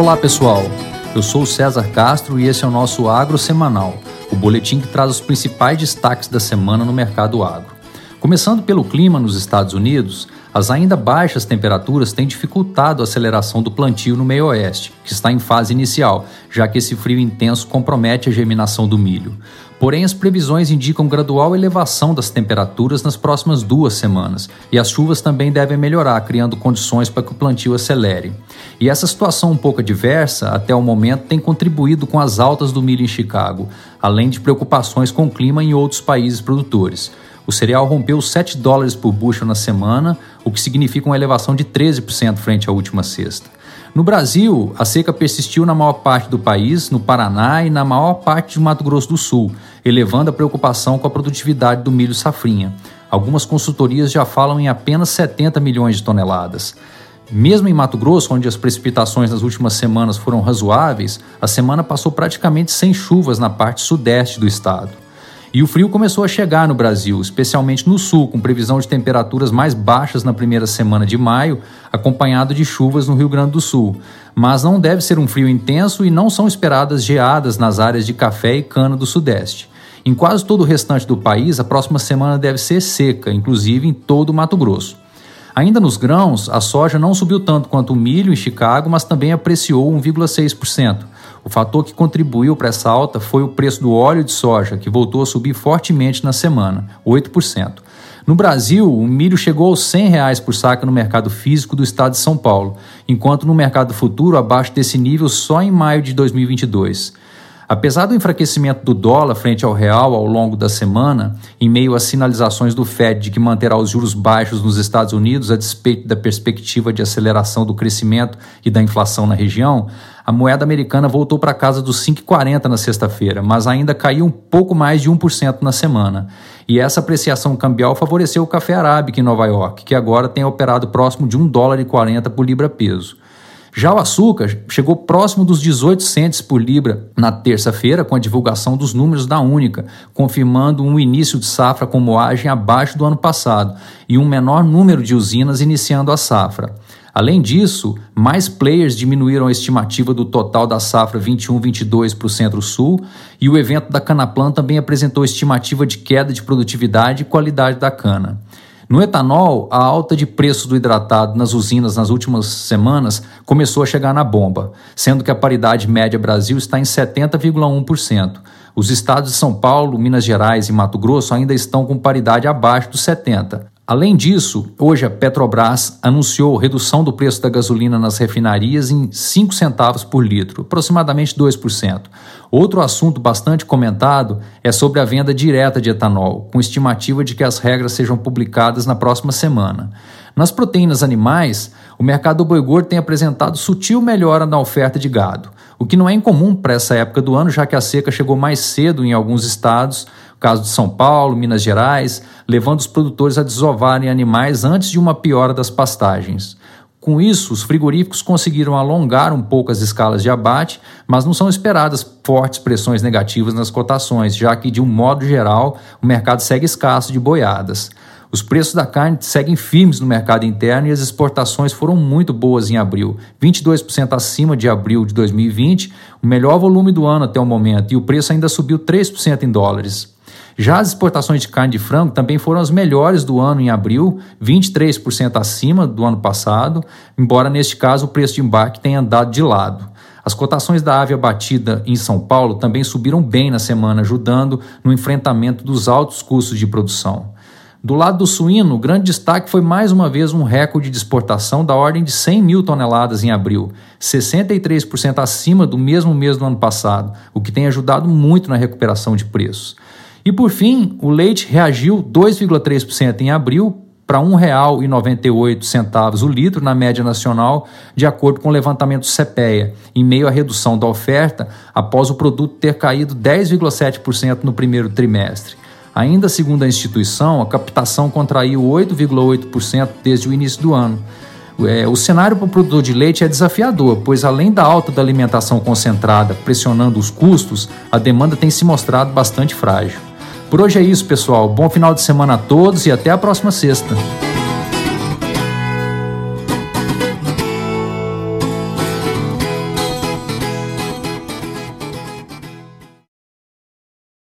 Olá pessoal, eu sou o César Castro e esse é o nosso Agro Semanal, o boletim que traz os principais destaques da semana no mercado agro. Começando pelo clima nos Estados Unidos, as ainda baixas temperaturas têm dificultado a aceleração do plantio no meio oeste, que está em fase inicial, já que esse frio intenso compromete a germinação do milho. Porém, as previsões indicam gradual elevação das temperaturas nas próximas duas semanas, e as chuvas também devem melhorar, criando condições para que o plantio acelere. E essa situação um pouco adversa, até o momento, tem contribuído com as altas do milho em Chicago, além de preocupações com o clima em outros países produtores. O cereal rompeu 7 dólares por bushel na semana, o que significa uma elevação de 13% frente à última sexta. No Brasil, a seca persistiu na maior parte do país, no Paraná e na maior parte de Mato Grosso do Sul, elevando a preocupação com a produtividade do milho safrinha. Algumas consultorias já falam em apenas 70 milhões de toneladas. Mesmo em Mato Grosso, onde as precipitações nas últimas semanas foram razoáveis, a semana passou praticamente sem chuvas na parte sudeste do estado. E o frio começou a chegar no Brasil, especialmente no sul, com previsão de temperaturas mais baixas na primeira semana de maio, acompanhado de chuvas no Rio Grande do Sul. Mas não deve ser um frio intenso e não são esperadas geadas nas áreas de café e cana do sudeste. Em quase todo o restante do país, a próxima semana deve ser seca, inclusive em todo o Mato Grosso. Ainda nos grãos, a soja não subiu tanto quanto o milho em Chicago, mas também apreciou 1,6%. O fator que contribuiu para essa alta foi o preço do óleo de soja, que voltou a subir fortemente na semana, 8%. No Brasil, o milho chegou aos 100 reais por saca no mercado físico do estado de São Paulo, enquanto no mercado futuro abaixo desse nível só em maio de 2022. Apesar do enfraquecimento do dólar frente ao real ao longo da semana, em meio às sinalizações do Fed de que manterá os juros baixos nos Estados Unidos a despeito da perspectiva de aceleração do crescimento e da inflação na região, a moeda americana voltou para casa dos 5,40 na sexta-feira, mas ainda caiu um pouco mais de 1% na semana. E essa apreciação cambial favoreceu o café arábica em Nova York, que agora tem operado próximo de 1 dólar e 40 por libra peso. Já o açúcar chegou próximo dos 18 centes por libra na terça-feira, com a divulgação dos números da Única, confirmando um início de safra com moagem abaixo do ano passado e um menor número de usinas iniciando a safra. Além disso, mais players diminuíram a estimativa do total da safra 21-22 para o Centro-Sul e o evento da Canaplan também apresentou estimativa de queda de produtividade e qualidade da cana. No etanol, a alta de preço do hidratado nas usinas nas últimas semanas começou a chegar na bomba, sendo que a paridade média Brasil está em 70,1%. Os estados de São Paulo, Minas Gerais e Mato Grosso ainda estão com paridade abaixo dos 70%. Além disso, hoje a Petrobras anunciou redução do preço da gasolina nas refinarias em 5 centavos por litro, aproximadamente 2%. Outro assunto bastante comentado é sobre a venda direta de etanol, com estimativa de que as regras sejam publicadas na próxima semana. Nas proteínas animais, o mercado do boi gordo tem apresentado sutil melhora na oferta de gado, o que não é incomum para essa época do ano, já que a seca chegou mais cedo em alguns estados, caso de São Paulo, Minas Gerais, levando os produtores a desovarem animais antes de uma piora das pastagens. Com isso, os frigoríficos conseguiram alongar um pouco as escalas de abate, mas não são esperadas fortes pressões negativas nas cotações, já que, de um modo geral, o mercado segue escasso de boiadas. Os preços da carne seguem firmes no mercado interno e as exportações foram muito boas em abril, 22% acima de abril de 2020, o melhor volume do ano até o momento, e o preço ainda subiu 3% em dólares. Já as exportações de carne de frango também foram as melhores do ano em abril, 23% acima do ano passado, embora neste caso o preço de embarque tenha andado de lado. As cotações da ave abatida em São Paulo também subiram bem na semana, ajudando no enfrentamento dos altos custos de produção. Do lado do suíno, o grande destaque foi mais uma vez um recorde de exportação da ordem de 100 mil toneladas em abril, 63% acima do mesmo mês do ano passado, o que tem ajudado muito na recuperação de preços. E por fim, o leite reagiu 2,3% em abril para R$ 1,98 o litro na média nacional, de acordo com o levantamento CPEA, em meio à redução da oferta após o produto ter caído 10,7% no primeiro trimestre. Ainda segundo a instituição, a captação contraiu 8,8% desde o início do ano. É, o cenário para o produtor de leite é desafiador, pois além da alta da alimentação concentrada pressionando os custos, a demanda tem se mostrado bastante frágil. Por hoje é isso, pessoal. Bom final de semana a todos e até a próxima sexta.